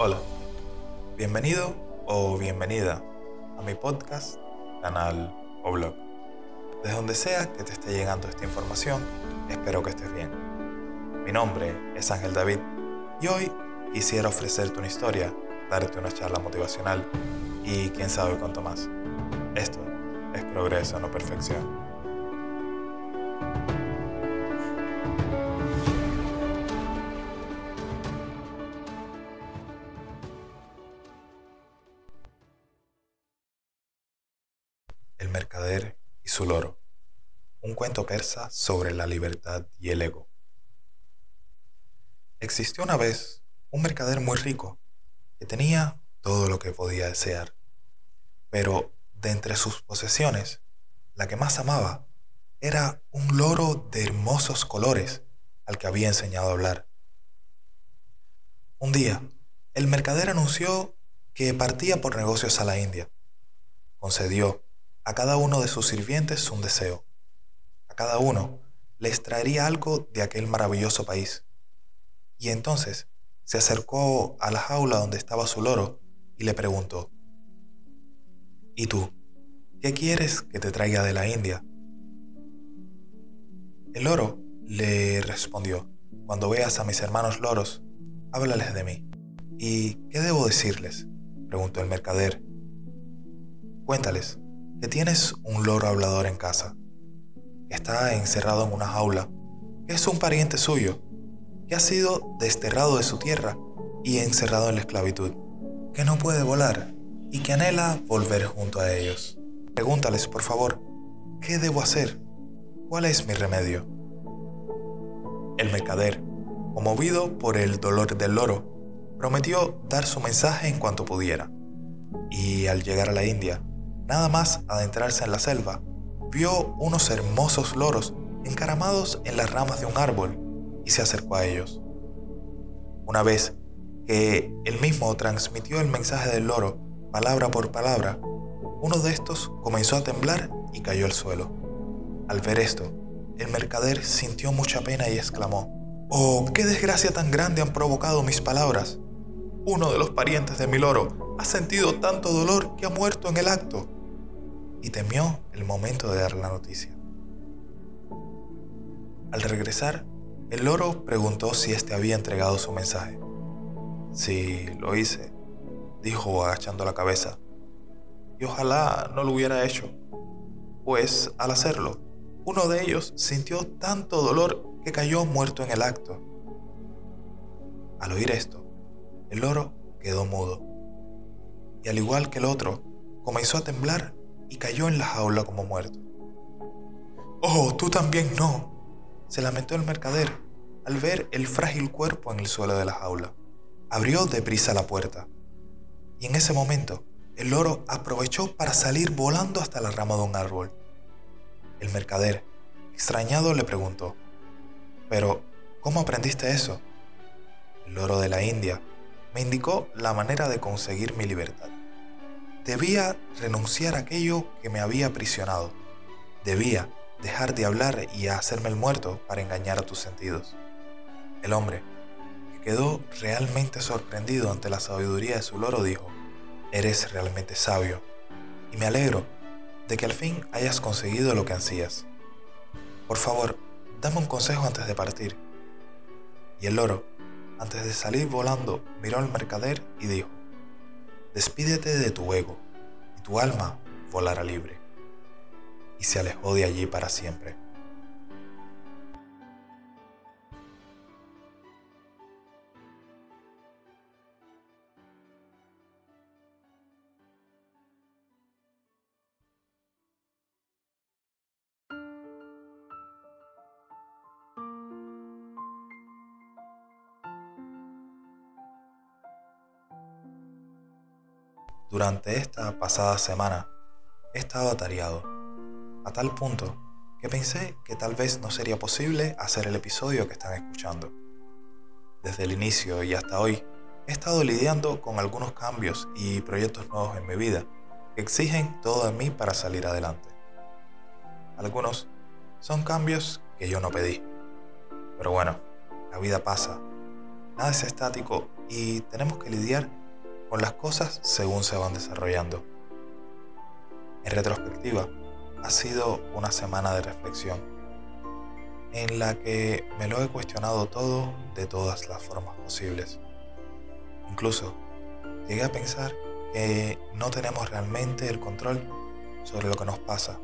Hola, bienvenido o bienvenida a mi podcast, canal o blog. Desde donde sea que te esté llegando esta información, espero que estés bien. Mi nombre es Ángel David y hoy quisiera ofrecerte una historia, darte una charla motivacional y quién sabe cuánto más. Esto es progreso, no perfección. Mercader y su loro. Un cuento persa sobre la libertad y el ego. Existió una vez un mercader muy rico que tenía todo lo que podía desear, pero de entre sus posesiones, la que más amaba era un loro de hermosos colores al que había enseñado a hablar. Un día, el mercader anunció que partía por negocios a la India. Concedió a cada uno de sus sirvientes un deseo. A cada uno les traería algo de aquel maravilloso país. Y entonces se acercó a la jaula donde estaba su loro y le preguntó, ¿Y tú? ¿Qué quieres que te traiga de la India? El loro le respondió, cuando veas a mis hermanos loros, háblales de mí. ¿Y qué debo decirles? preguntó el mercader. Cuéntales que tienes un loro hablador en casa, que está encerrado en una jaula, que es un pariente suyo, que ha sido desterrado de su tierra y encerrado en la esclavitud, que no puede volar y que anhela volver junto a ellos. Pregúntales, por favor, ¿qué debo hacer? ¿Cuál es mi remedio? El mercader, conmovido por el dolor del loro, prometió dar su mensaje en cuanto pudiera. Y al llegar a la India, Nada más adentrarse en la selva, vio unos hermosos loros encaramados en las ramas de un árbol y se acercó a ellos. Una vez que él mismo transmitió el mensaje del loro, palabra por palabra, uno de estos comenzó a temblar y cayó al suelo. Al ver esto, el mercader sintió mucha pena y exclamó, ¡Oh, qué desgracia tan grande han provocado mis palabras! Uno de los parientes de mi loro ha sentido tanto dolor que ha muerto en el acto y temió el momento de dar la noticia. Al regresar, el loro preguntó si éste había entregado su mensaje. Sí, lo hice, dijo agachando la cabeza. Y ojalá no lo hubiera hecho, pues al hacerlo, uno de ellos sintió tanto dolor que cayó muerto en el acto. Al oír esto, el loro quedó mudo, y al igual que el otro, comenzó a temblar y cayó en la jaula como muerto. Oh, tú también no, se lamentó el mercader al ver el frágil cuerpo en el suelo de la jaula. Abrió deprisa la puerta y en ese momento el loro aprovechó para salir volando hasta la rama de un árbol. El mercader, extrañado, le preguntó, pero ¿cómo aprendiste eso? El loro de la India me indicó la manera de conseguir mi libertad. Debía renunciar a aquello que me había aprisionado. Debía dejar de hablar y hacerme el muerto para engañar a tus sentidos. El hombre, que quedó realmente sorprendido ante la sabiduría de su loro, dijo, Eres realmente sabio, y me alegro de que al fin hayas conseguido lo que ansías. Por favor, dame un consejo antes de partir. Y el loro, antes de salir volando, miró al mercader y dijo, Despídete de tu ego y tu alma volará libre. Y se alejó de allí para siempre. Durante esta pasada semana he estado atareado, a tal punto que pensé que tal vez no sería posible hacer el episodio que están escuchando. Desde el inicio y hasta hoy he estado lidiando con algunos cambios y proyectos nuevos en mi vida que exigen todo de mí para salir adelante. Algunos son cambios que yo no pedí. Pero bueno, la vida pasa, nada es estático y tenemos que lidiar con las cosas según se van desarrollando. En retrospectiva, ha sido una semana de reflexión en la que me lo he cuestionado todo de todas las formas posibles. Incluso llegué a pensar que no tenemos realmente el control sobre lo que nos pasa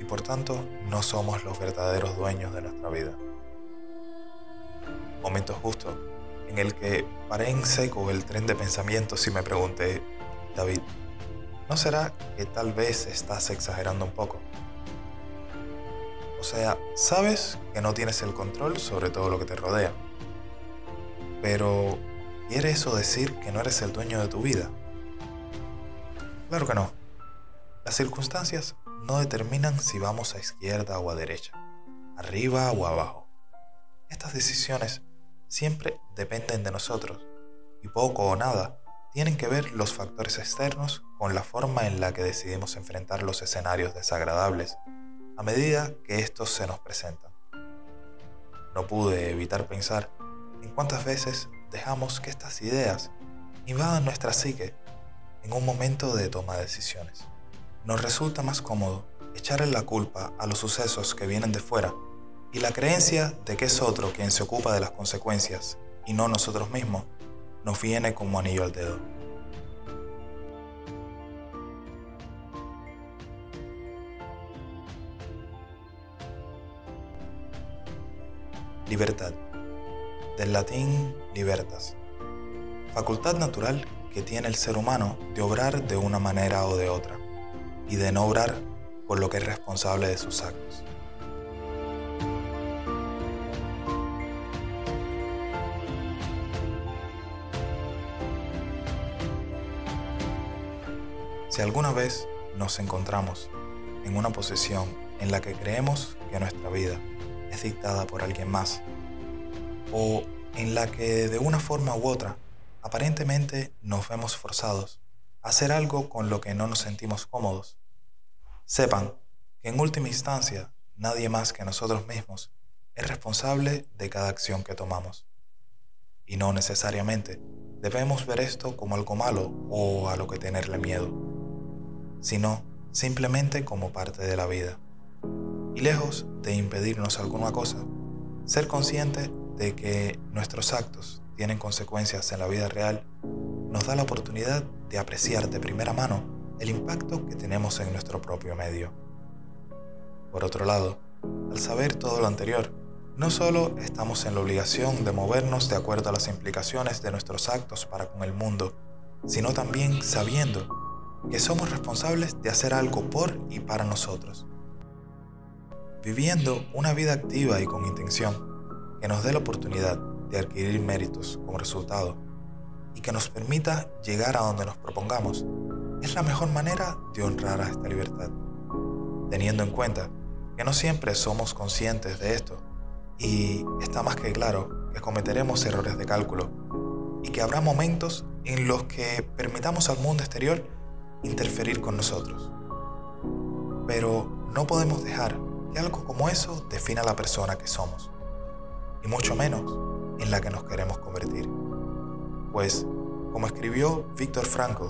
y por tanto no somos los verdaderos dueños de nuestra vida. Momento justo en el que paré en seco el tren de pensamientos y me pregunté, David, ¿no será que tal vez estás exagerando un poco? O sea, sabes que no tienes el control sobre todo lo que te rodea, pero ¿quiere eso decir que no eres el dueño de tu vida? Claro que no. Las circunstancias no determinan si vamos a izquierda o a derecha, arriba o abajo. Estas decisiones siempre dependen de nosotros y poco o nada tienen que ver los factores externos con la forma en la que decidimos enfrentar los escenarios desagradables a medida que estos se nos presentan. No pude evitar pensar en cuántas veces dejamos que estas ideas invadan nuestra psique en un momento de toma de decisiones. Nos resulta más cómodo echarle la culpa a los sucesos que vienen de fuera y la creencia de que es otro quien se ocupa de las consecuencias y no nosotros mismos nos viene como anillo al dedo. Libertad. Del latín libertas. Facultad natural que tiene el ser humano de obrar de una manera o de otra, y de no obrar por lo que es responsable de sus actos. Si alguna vez nos encontramos en una posición en la que creemos que nuestra vida es dictada por alguien más, o en la que de una forma u otra aparentemente nos vemos forzados a hacer algo con lo que no nos sentimos cómodos. Sepan que en última instancia nadie más que nosotros mismos es responsable de cada acción que tomamos. Y no necesariamente debemos ver esto como algo malo o a lo que tenerle miedo, sino simplemente como parte de la vida. Y lejos de impedirnos alguna cosa, ser consciente de que nuestros actos tienen consecuencias en la vida real, nos da la oportunidad de apreciar de primera mano el impacto que tenemos en nuestro propio medio. Por otro lado, al saber todo lo anterior, no solo estamos en la obligación de movernos de acuerdo a las implicaciones de nuestros actos para con el mundo, sino también sabiendo que somos responsables de hacer algo por y para nosotros. Viviendo una vida activa y con intención que nos dé la oportunidad de adquirir méritos como resultado y que nos permita llegar a donde nos propongamos, es la mejor manera de honrar a esta libertad, teniendo en cuenta que no siempre somos conscientes de esto y está más que claro que cometeremos errores de cálculo y que habrá momentos en los que permitamos al mundo exterior interferir con nosotros. Pero no podemos dejar que algo como eso defina la persona que somos, y mucho menos en la que nos queremos convertir. Pues, como escribió Víctor Frankl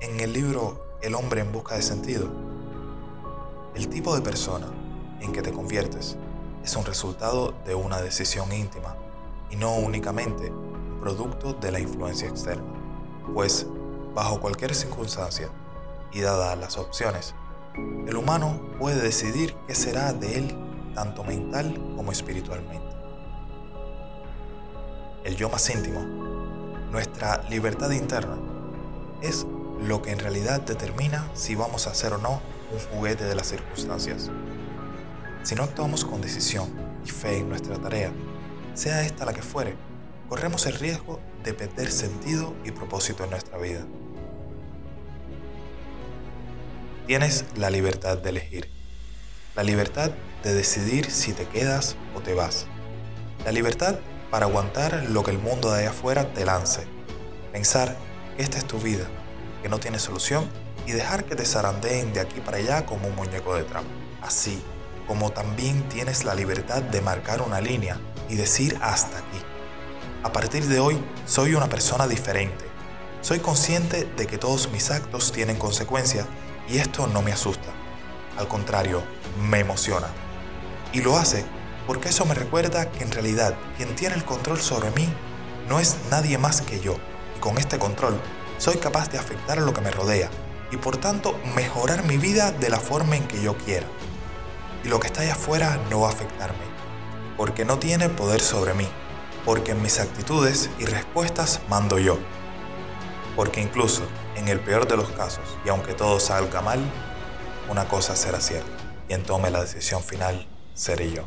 en el libro El hombre en busca de sentido, el tipo de persona en que te conviertes es un resultado de una decisión íntima y no únicamente producto de la influencia externa. Pues, bajo cualquier circunstancia y dadas las opciones, el humano puede decidir qué será de él tanto mental como espiritualmente el yo más íntimo, nuestra libertad interna, es lo que en realidad determina si vamos a ser o no un juguete de las circunstancias. Si no actuamos con decisión y fe en nuestra tarea, sea esta la que fuere, corremos el riesgo de perder sentido y propósito en nuestra vida. Tienes la libertad de elegir, la libertad de decidir si te quedas o te vas, la libertad para aguantar lo que el mundo de allá afuera te lance. Pensar que esta es tu vida, que no tiene solución y dejar que te zarandeen de aquí para allá como un muñeco de trapo. Así como también tienes la libertad de marcar una línea y decir hasta aquí. A partir de hoy soy una persona diferente. Soy consciente de que todos mis actos tienen consecuencias y esto no me asusta. Al contrario, me emociona. Y lo hace porque eso me recuerda que en realidad quien tiene el control sobre mí no es nadie más que yo. Y con este control soy capaz de afectar a lo que me rodea y por tanto mejorar mi vida de la forma en que yo quiera. Y lo que está allá afuera no va a afectarme, porque no tiene poder sobre mí, porque en mis actitudes y respuestas mando yo. Porque incluso en el peor de los casos, y aunque todo salga mal, una cosa será cierta, y en tome la decisión final seré yo.